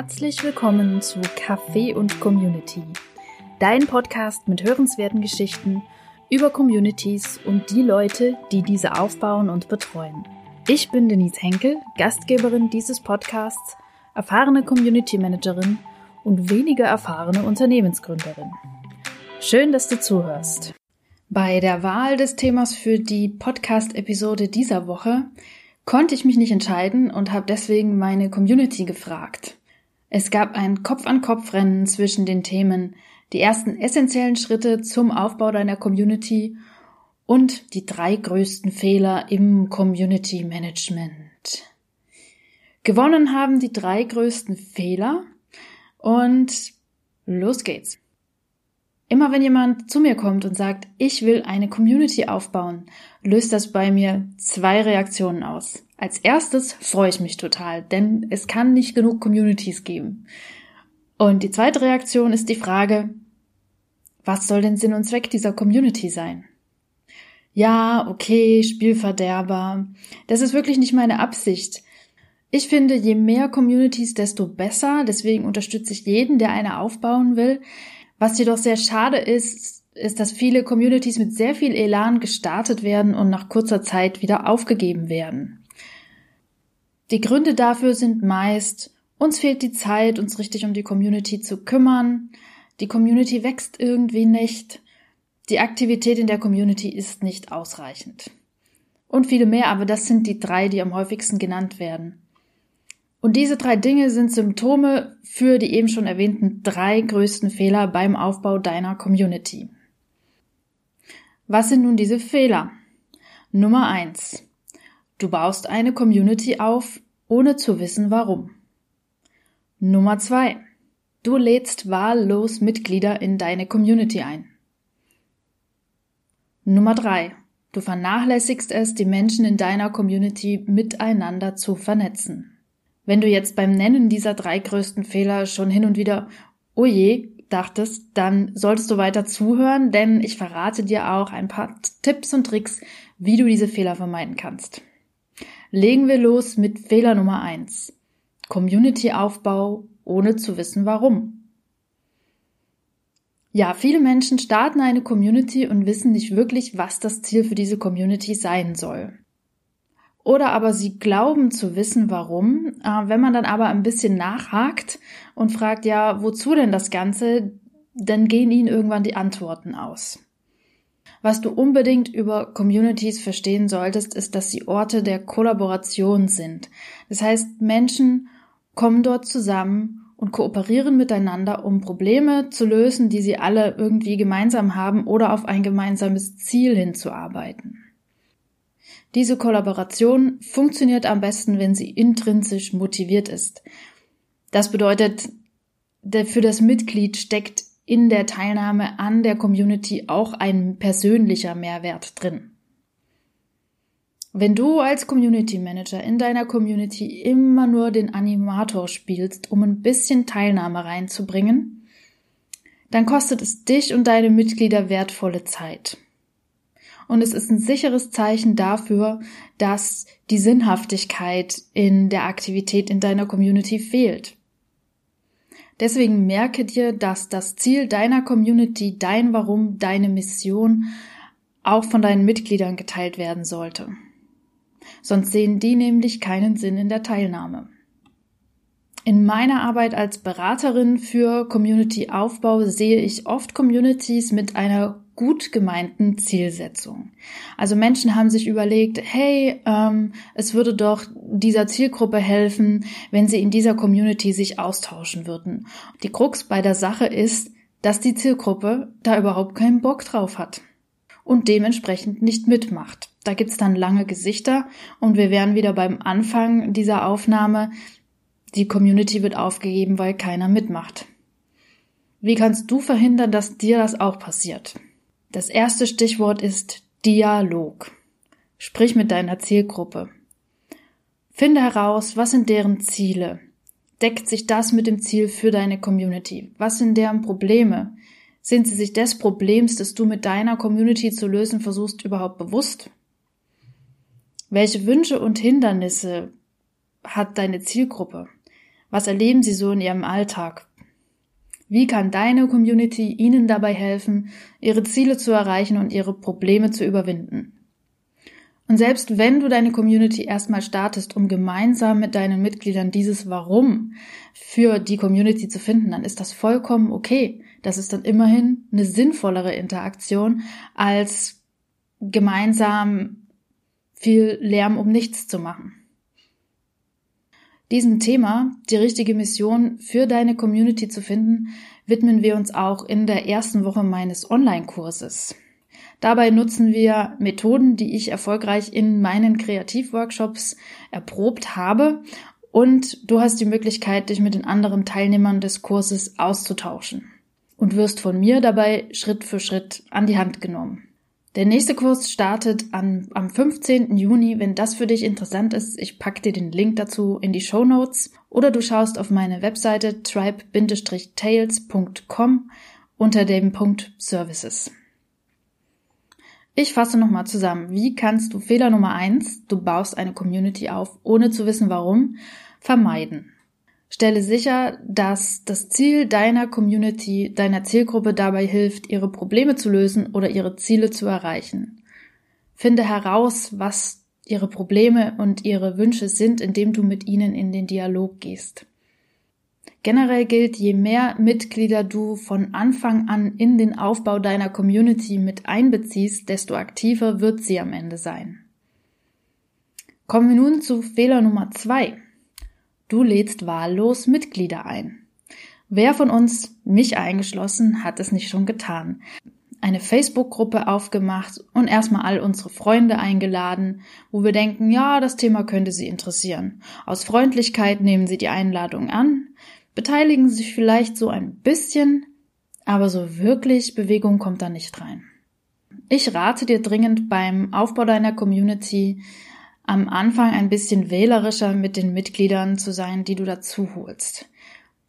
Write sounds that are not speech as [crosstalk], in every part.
Herzlich willkommen zu Café und Community, dein Podcast mit hörenswerten Geschichten über Communities und die Leute, die diese aufbauen und betreuen. Ich bin Denise Henkel, Gastgeberin dieses Podcasts, erfahrene Community Managerin und weniger erfahrene Unternehmensgründerin. Schön, dass du zuhörst. Bei der Wahl des Themas für die Podcast-Episode dieser Woche konnte ich mich nicht entscheiden und habe deswegen meine Community gefragt. Es gab ein Kopf-an-Kopf-Rennen zwischen den Themen die ersten essentiellen Schritte zum Aufbau deiner Community und die drei größten Fehler im Community Management. Gewonnen haben die drei größten Fehler und los geht's. Immer wenn jemand zu mir kommt und sagt, ich will eine Community aufbauen, löst das bei mir zwei Reaktionen aus. Als erstes freue ich mich total, denn es kann nicht genug Communities geben. Und die zweite Reaktion ist die Frage, was soll denn Sinn und Zweck dieser Community sein? Ja, okay, Spielverderber. Das ist wirklich nicht meine Absicht. Ich finde, je mehr Communities, desto besser. Deswegen unterstütze ich jeden, der eine aufbauen will. Was jedoch sehr schade ist, ist, dass viele Communities mit sehr viel Elan gestartet werden und nach kurzer Zeit wieder aufgegeben werden. Die Gründe dafür sind meist, uns fehlt die Zeit, uns richtig um die Community zu kümmern, die Community wächst irgendwie nicht, die Aktivität in der Community ist nicht ausreichend. Und viele mehr, aber das sind die drei, die am häufigsten genannt werden. Und diese drei Dinge sind Symptome für die eben schon erwähnten drei größten Fehler beim Aufbau deiner Community. Was sind nun diese Fehler? Nummer eins: Du baust eine Community auf, ohne zu wissen warum. Nummer zwei. Du lädst wahllos Mitglieder in deine Community ein. Nummer drei. Du vernachlässigst es, die Menschen in deiner Community miteinander zu vernetzen. Wenn du jetzt beim Nennen dieser drei größten Fehler schon hin und wieder, oh je, dachtest, dann solltest du weiter zuhören, denn ich verrate dir auch ein paar Tipps und Tricks, wie du diese Fehler vermeiden kannst. Legen wir los mit Fehler Nummer eins: Community-Aufbau ohne zu wissen warum. Ja, viele Menschen starten eine Community und wissen nicht wirklich, was das Ziel für diese Community sein soll. Oder aber sie glauben zu wissen, warum. Äh, wenn man dann aber ein bisschen nachhakt und fragt, ja, wozu denn das Ganze, dann gehen ihnen irgendwann die Antworten aus. Was du unbedingt über Communities verstehen solltest, ist, dass sie Orte der Kollaboration sind. Das heißt, Menschen kommen dort zusammen und kooperieren miteinander, um Probleme zu lösen, die sie alle irgendwie gemeinsam haben oder auf ein gemeinsames Ziel hinzuarbeiten. Diese Kollaboration funktioniert am besten, wenn sie intrinsisch motiviert ist. Das bedeutet, für das Mitglied steckt in der Teilnahme an der Community auch ein persönlicher Mehrwert drin. Wenn du als Community Manager in deiner Community immer nur den Animator spielst, um ein bisschen Teilnahme reinzubringen, dann kostet es dich und deine Mitglieder wertvolle Zeit. Und es ist ein sicheres Zeichen dafür, dass die Sinnhaftigkeit in der Aktivität in deiner Community fehlt. Deswegen merke dir, dass das Ziel deiner Community, dein Warum, deine Mission auch von deinen Mitgliedern geteilt werden sollte. Sonst sehen die nämlich keinen Sinn in der Teilnahme. In meiner Arbeit als Beraterin für Community-Aufbau sehe ich oft Communities mit einer gut gemeinten Zielsetzung. Also Menschen haben sich überlegt, hey, ähm, es würde doch dieser Zielgruppe helfen, wenn sie in dieser Community sich austauschen würden. Die Krux bei der Sache ist, dass die Zielgruppe da überhaupt keinen Bock drauf hat und dementsprechend nicht mitmacht. Da gibt's dann lange Gesichter und wir wären wieder beim Anfang dieser Aufnahme. Die Community wird aufgegeben, weil keiner mitmacht. Wie kannst du verhindern, dass dir das auch passiert? Das erste Stichwort ist Dialog. Sprich mit deiner Zielgruppe. Finde heraus, was sind deren Ziele. Deckt sich das mit dem Ziel für deine Community? Was sind deren Probleme? Sind sie sich des Problems, das du mit deiner Community zu lösen versuchst, überhaupt bewusst? Welche Wünsche und Hindernisse hat deine Zielgruppe? Was erleben sie so in ihrem Alltag? Wie kann deine Community ihnen dabei helfen, ihre Ziele zu erreichen und ihre Probleme zu überwinden? Und selbst wenn du deine Community erstmal startest, um gemeinsam mit deinen Mitgliedern dieses Warum für die Community zu finden, dann ist das vollkommen okay. Das ist dann immerhin eine sinnvollere Interaktion, als gemeinsam viel Lärm um nichts zu machen. Diesem Thema, die richtige Mission für deine Community zu finden, widmen wir uns auch in der ersten Woche meines Online-Kurses. Dabei nutzen wir Methoden, die ich erfolgreich in meinen Kreativworkshops erprobt habe und du hast die Möglichkeit, dich mit den anderen Teilnehmern des Kurses auszutauschen und wirst von mir dabei Schritt für Schritt an die Hand genommen. Der nächste Kurs startet an, am 15. Juni. Wenn das für dich interessant ist, ich packe dir den Link dazu in die Show Notes oder du schaust auf meine Webseite tribe-tales.com unter dem Punkt Services. Ich fasse nochmal zusammen. Wie kannst du Fehler Nummer eins, du baust eine Community auf, ohne zu wissen warum, vermeiden? Stelle sicher, dass das Ziel deiner Community, deiner Zielgruppe dabei hilft, ihre Probleme zu lösen oder ihre Ziele zu erreichen. Finde heraus, was ihre Probleme und ihre Wünsche sind, indem du mit ihnen in den Dialog gehst. Generell gilt, je mehr Mitglieder du von Anfang an in den Aufbau deiner Community mit einbeziehst, desto aktiver wird sie am Ende sein. Kommen wir nun zu Fehler Nummer zwei. Du lädst wahllos Mitglieder ein. Wer von uns, mich eingeschlossen, hat es nicht schon getan? Eine Facebook-Gruppe aufgemacht und erstmal all unsere Freunde eingeladen, wo wir denken, ja, das Thema könnte sie interessieren. Aus Freundlichkeit nehmen sie die Einladung an, beteiligen sich vielleicht so ein bisschen, aber so wirklich Bewegung kommt da nicht rein. Ich rate dir dringend beim Aufbau deiner Community am Anfang ein bisschen wählerischer mit den Mitgliedern zu sein, die du dazu holst.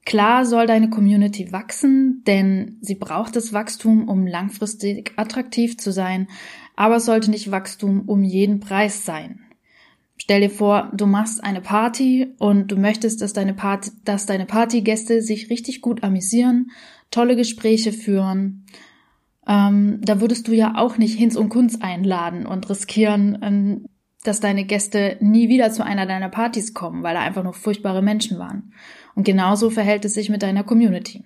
Klar soll deine Community wachsen, denn sie braucht das Wachstum, um langfristig attraktiv zu sein, aber es sollte nicht Wachstum um jeden Preis sein. Stell dir vor, du machst eine Party und du möchtest, dass deine, Party, dass deine Partygäste sich richtig gut amüsieren, tolle Gespräche führen. Ähm, da würdest du ja auch nicht Hinz und Kunz einladen und riskieren, ähm, dass deine Gäste nie wieder zu einer deiner Partys kommen, weil da einfach nur furchtbare Menschen waren. Und genauso verhält es sich mit deiner Community.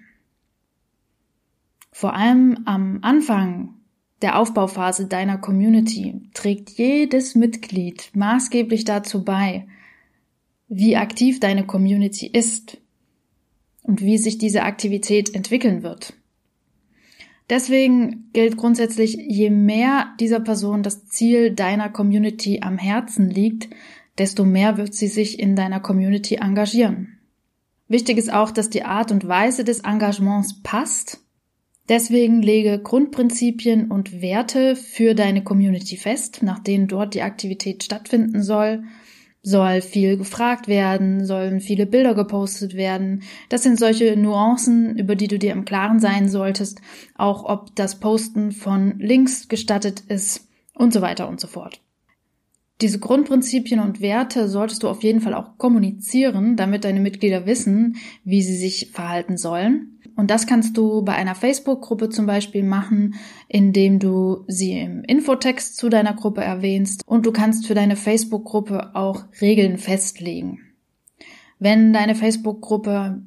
Vor allem am Anfang der Aufbauphase deiner Community trägt jedes Mitglied maßgeblich dazu bei, wie aktiv deine Community ist und wie sich diese Aktivität entwickeln wird. Deswegen gilt grundsätzlich, je mehr dieser Person das Ziel deiner Community am Herzen liegt, desto mehr wird sie sich in deiner Community engagieren. Wichtig ist auch, dass die Art und Weise des Engagements passt. Deswegen lege Grundprinzipien und Werte für deine Community fest, nach denen dort die Aktivität stattfinden soll soll viel gefragt werden, sollen viele Bilder gepostet werden. Das sind solche Nuancen, über die du dir im Klaren sein solltest, auch ob das Posten von Links gestattet ist und so weiter und so fort. Diese Grundprinzipien und Werte solltest du auf jeden Fall auch kommunizieren, damit deine Mitglieder wissen, wie sie sich verhalten sollen. Und das kannst du bei einer Facebook-Gruppe zum Beispiel machen, indem du sie im Infotext zu deiner Gruppe erwähnst. Und du kannst für deine Facebook-Gruppe auch Regeln festlegen. Wenn deine Facebook-Gruppe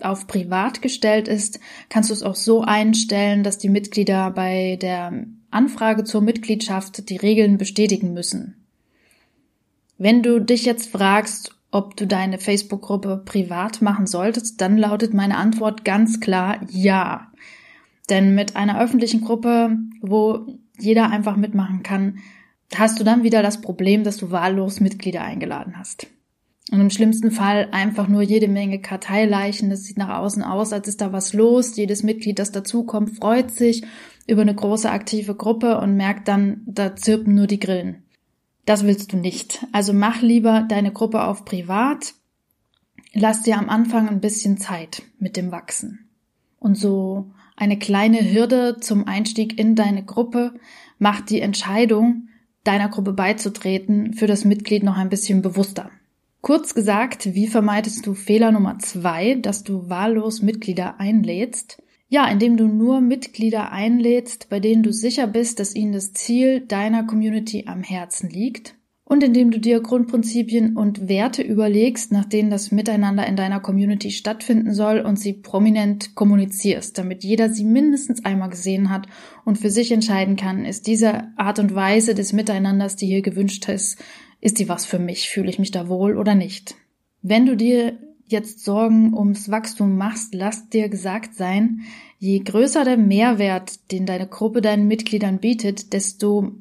auf privat gestellt ist, kannst du es auch so einstellen, dass die Mitglieder bei der Anfrage zur Mitgliedschaft die Regeln bestätigen müssen. Wenn du dich jetzt fragst, ob du deine Facebook-Gruppe privat machen solltest, dann lautet meine Antwort ganz klar ja. Denn mit einer öffentlichen Gruppe, wo jeder einfach mitmachen kann, hast du dann wieder das Problem, dass du wahllos Mitglieder eingeladen hast. Und im schlimmsten Fall einfach nur jede Menge Karteileichen. Das sieht nach außen aus, als ist da was los. Jedes Mitglied, das dazukommt, freut sich über eine große aktive Gruppe und merkt dann, da zirpen nur die Grillen. Das willst du nicht. Also mach lieber deine Gruppe auf privat. Lass dir am Anfang ein bisschen Zeit mit dem Wachsen. Und so eine kleine Hürde zum Einstieg in deine Gruppe macht die Entscheidung, deiner Gruppe beizutreten, für das Mitglied noch ein bisschen bewusster. Kurz gesagt, wie vermeidest du Fehler Nummer zwei, dass du wahllos Mitglieder einlädst? Ja, indem du nur Mitglieder einlädst, bei denen du sicher bist, dass ihnen das Ziel deiner Community am Herzen liegt und indem du dir Grundprinzipien und Werte überlegst, nach denen das Miteinander in deiner Community stattfinden soll und sie prominent kommunizierst, damit jeder sie mindestens einmal gesehen hat und für sich entscheiden kann, ist diese Art und Weise des Miteinanders, die hier gewünscht ist, ist die was für mich, fühle ich mich da wohl oder nicht. Wenn du dir jetzt Sorgen ums Wachstum machst, lass dir gesagt sein, je größer der Mehrwert, den deine Gruppe deinen Mitgliedern bietet, desto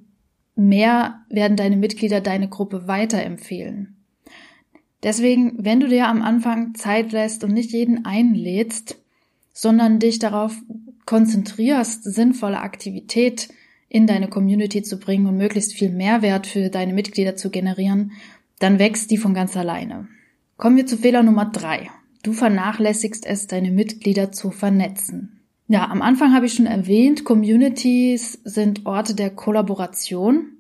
mehr werden deine Mitglieder deine Gruppe weiterempfehlen. Deswegen, wenn du dir am Anfang Zeit lässt und nicht jeden einlädst, sondern dich darauf konzentrierst, sinnvolle Aktivität in deine Community zu bringen und möglichst viel Mehrwert für deine Mitglieder zu generieren, dann wächst die von ganz alleine. Kommen wir zu Fehler Nummer drei. Du vernachlässigst es, deine Mitglieder zu vernetzen. Ja, am Anfang habe ich schon erwähnt, Communities sind Orte der Kollaboration.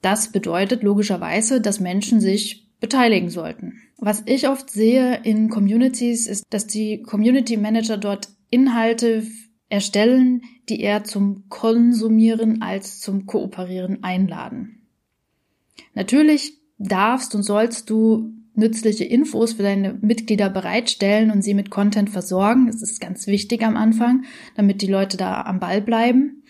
Das bedeutet logischerweise, dass Menschen sich beteiligen sollten. Was ich oft sehe in Communities ist, dass die Community Manager dort Inhalte erstellen, die eher zum Konsumieren als zum Kooperieren einladen. Natürlich darfst und sollst du nützliche Infos für deine Mitglieder bereitstellen und sie mit Content versorgen. Das ist ganz wichtig am Anfang, damit die Leute da am Ball bleiben.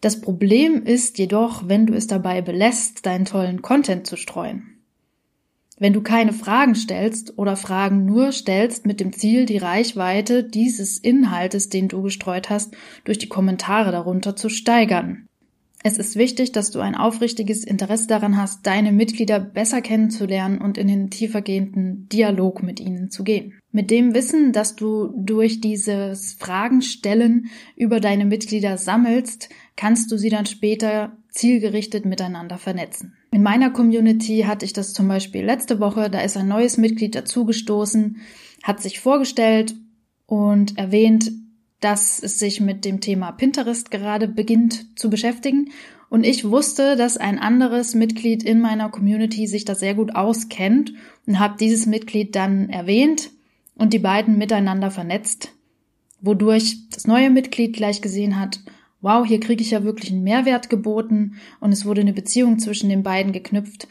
Das Problem ist jedoch, wenn du es dabei belässt, deinen tollen Content zu streuen. Wenn du keine Fragen stellst oder Fragen nur stellst mit dem Ziel, die Reichweite dieses Inhaltes, den du gestreut hast, durch die Kommentare darunter zu steigern. Es ist wichtig, dass du ein aufrichtiges Interesse daran hast, deine Mitglieder besser kennenzulernen und in den tiefergehenden Dialog mit ihnen zu gehen. Mit dem Wissen, dass du durch dieses Fragenstellen über deine Mitglieder sammelst, kannst du sie dann später zielgerichtet miteinander vernetzen. In meiner Community hatte ich das zum Beispiel letzte Woche, da ist ein neues Mitglied dazugestoßen, hat sich vorgestellt und erwähnt, dass es sich mit dem Thema Pinterest gerade beginnt zu beschäftigen. Und ich wusste, dass ein anderes Mitglied in meiner Community sich da sehr gut auskennt und habe dieses Mitglied dann erwähnt und die beiden miteinander vernetzt, wodurch das neue Mitglied gleich gesehen hat, wow, hier kriege ich ja wirklich einen Mehrwert geboten und es wurde eine Beziehung zwischen den beiden geknüpft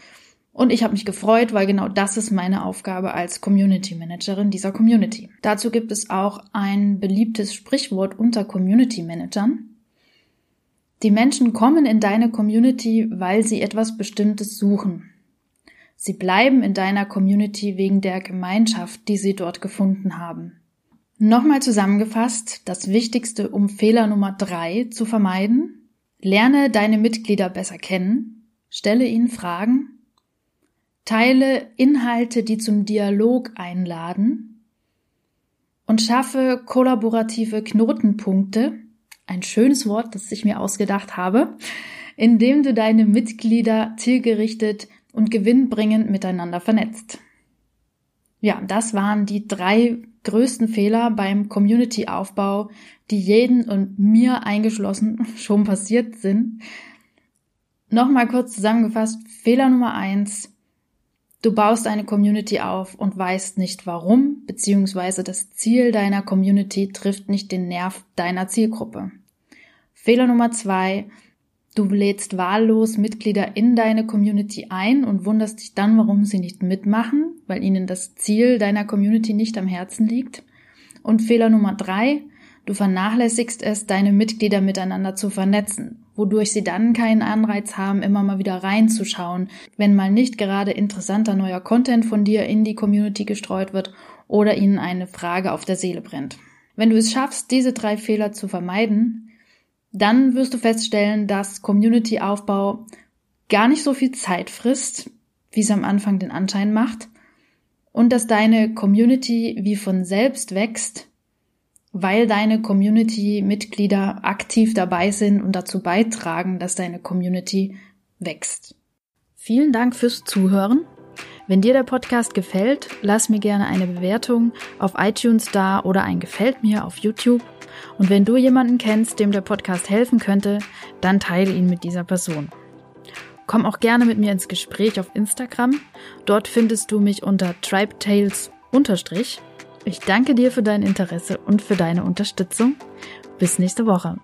und ich habe mich gefreut, weil genau das ist meine Aufgabe als Community Managerin dieser Community. Dazu gibt es auch ein beliebtes Sprichwort unter Community Managern. Die Menschen kommen in deine Community, weil sie etwas Bestimmtes suchen. Sie bleiben in deiner Community wegen der Gemeinschaft, die sie dort gefunden haben. Nochmal zusammengefasst, das Wichtigste, um Fehler Nummer drei zu vermeiden. Lerne deine Mitglieder besser kennen, stelle ihnen Fragen Teile Inhalte, die zum Dialog einladen und schaffe kollaborative Knotenpunkte, ein schönes Wort, das ich mir ausgedacht habe, indem du deine Mitglieder zielgerichtet und gewinnbringend miteinander vernetzt. Ja, das waren die drei größten Fehler beim Community-Aufbau, die jeden und mir eingeschlossen [laughs] schon passiert sind. Nochmal kurz zusammengefasst, Fehler Nummer eins, Du baust eine Community auf und weißt nicht warum, beziehungsweise das Ziel deiner Community trifft nicht den Nerv deiner Zielgruppe. Fehler Nummer zwei, du lädst wahllos Mitglieder in deine Community ein und wunderst dich dann, warum sie nicht mitmachen, weil ihnen das Ziel deiner Community nicht am Herzen liegt. Und Fehler Nummer drei, du vernachlässigst es, deine Mitglieder miteinander zu vernetzen wodurch sie dann keinen Anreiz haben, immer mal wieder reinzuschauen, wenn mal nicht gerade interessanter neuer Content von dir in die Community gestreut wird oder ihnen eine Frage auf der Seele brennt. Wenn du es schaffst, diese drei Fehler zu vermeiden, dann wirst du feststellen, dass Community-Aufbau gar nicht so viel Zeit frisst, wie es am Anfang den Anschein macht, und dass deine Community wie von selbst wächst, weil deine Community-Mitglieder aktiv dabei sind und dazu beitragen, dass deine Community wächst. Vielen Dank fürs Zuhören. Wenn dir der Podcast gefällt, lass mir gerne eine Bewertung auf iTunes da oder ein Gefällt mir auf YouTube. Und wenn du jemanden kennst, dem der Podcast helfen könnte, dann teile ihn mit dieser Person. Komm auch gerne mit mir ins Gespräch auf Instagram. Dort findest du mich unter tribetales Ich danke dir für dein Interesse und für deine Unterstützung. Bis nächste Woche.